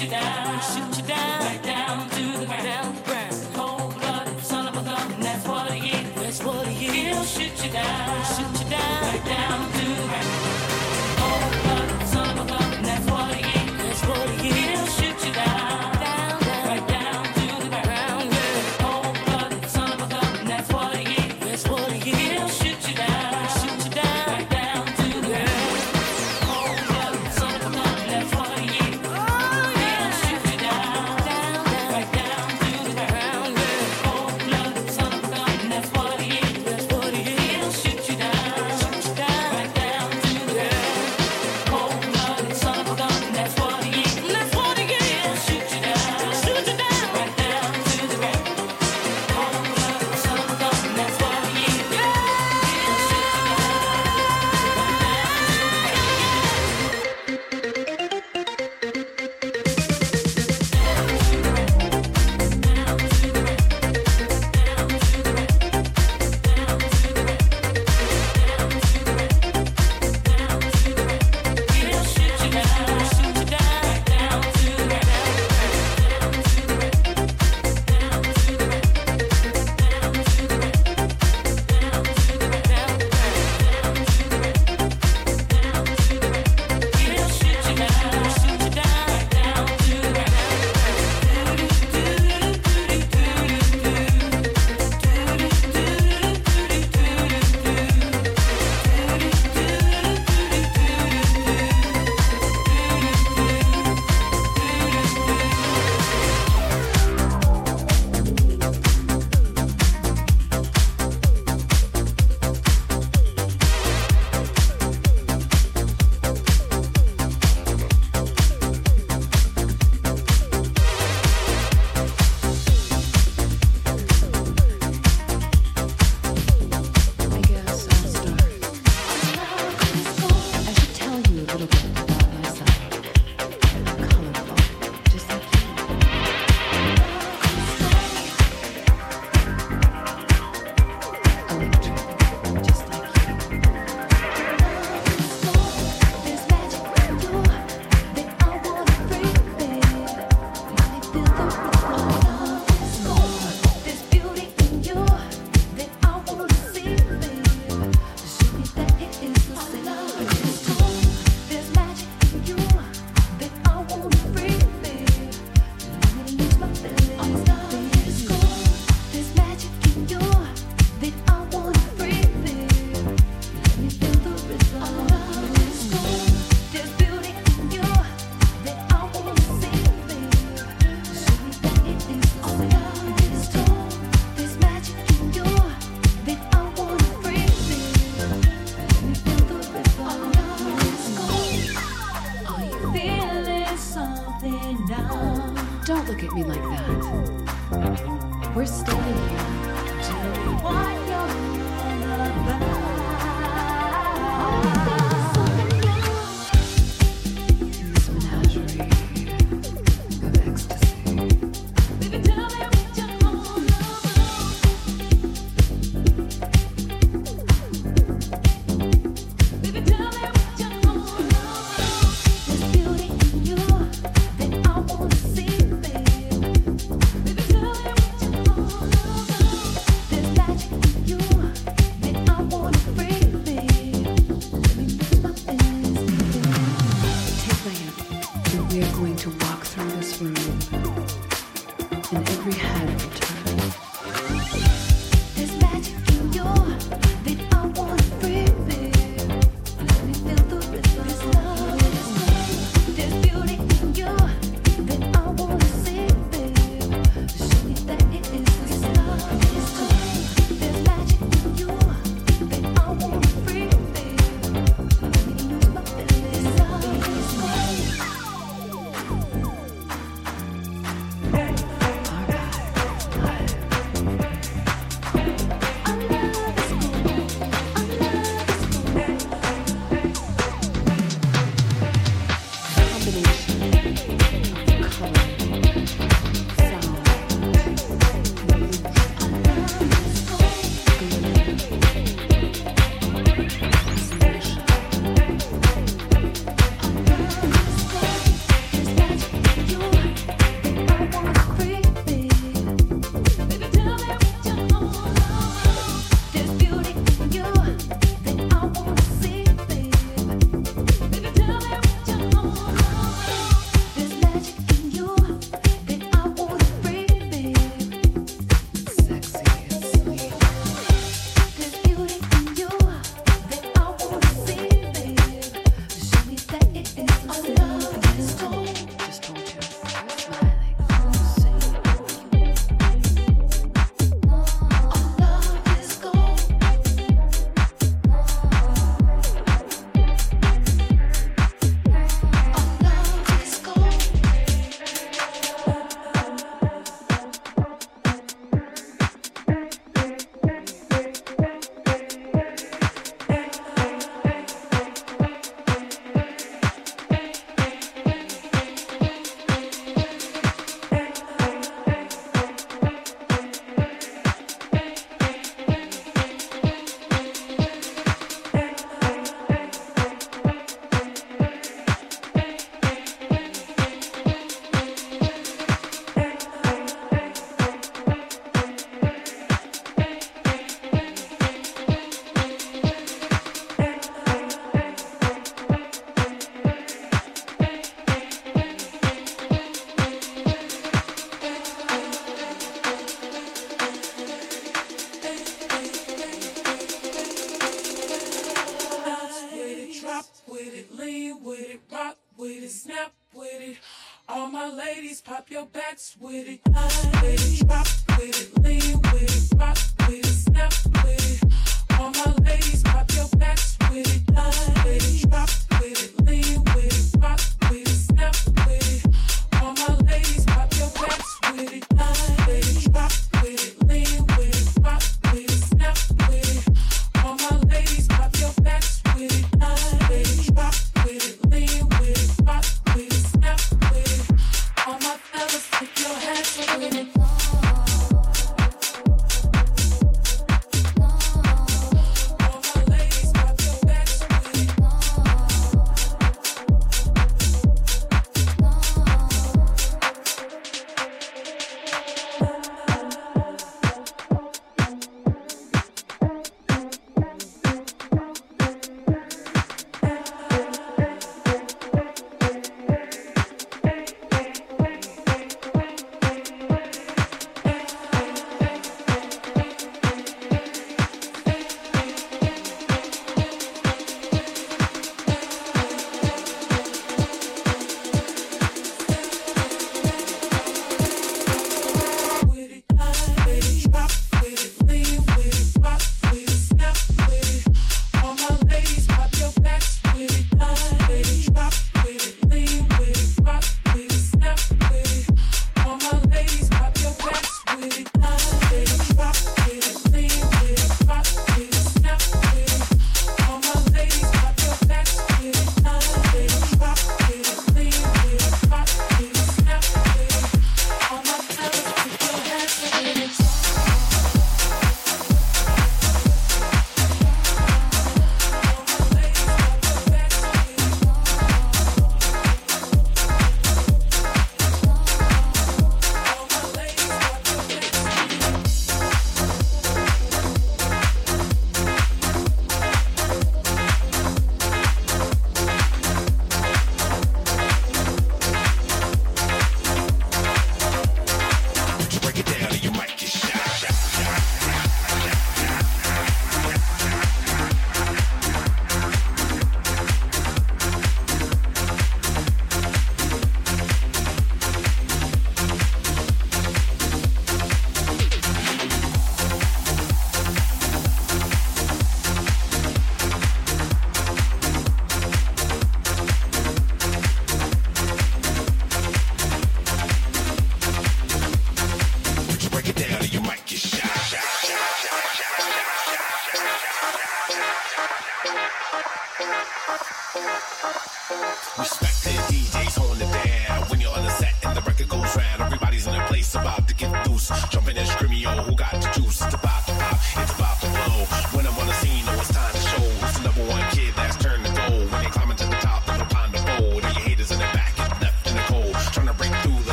shoot you down. we are going to walk through this room.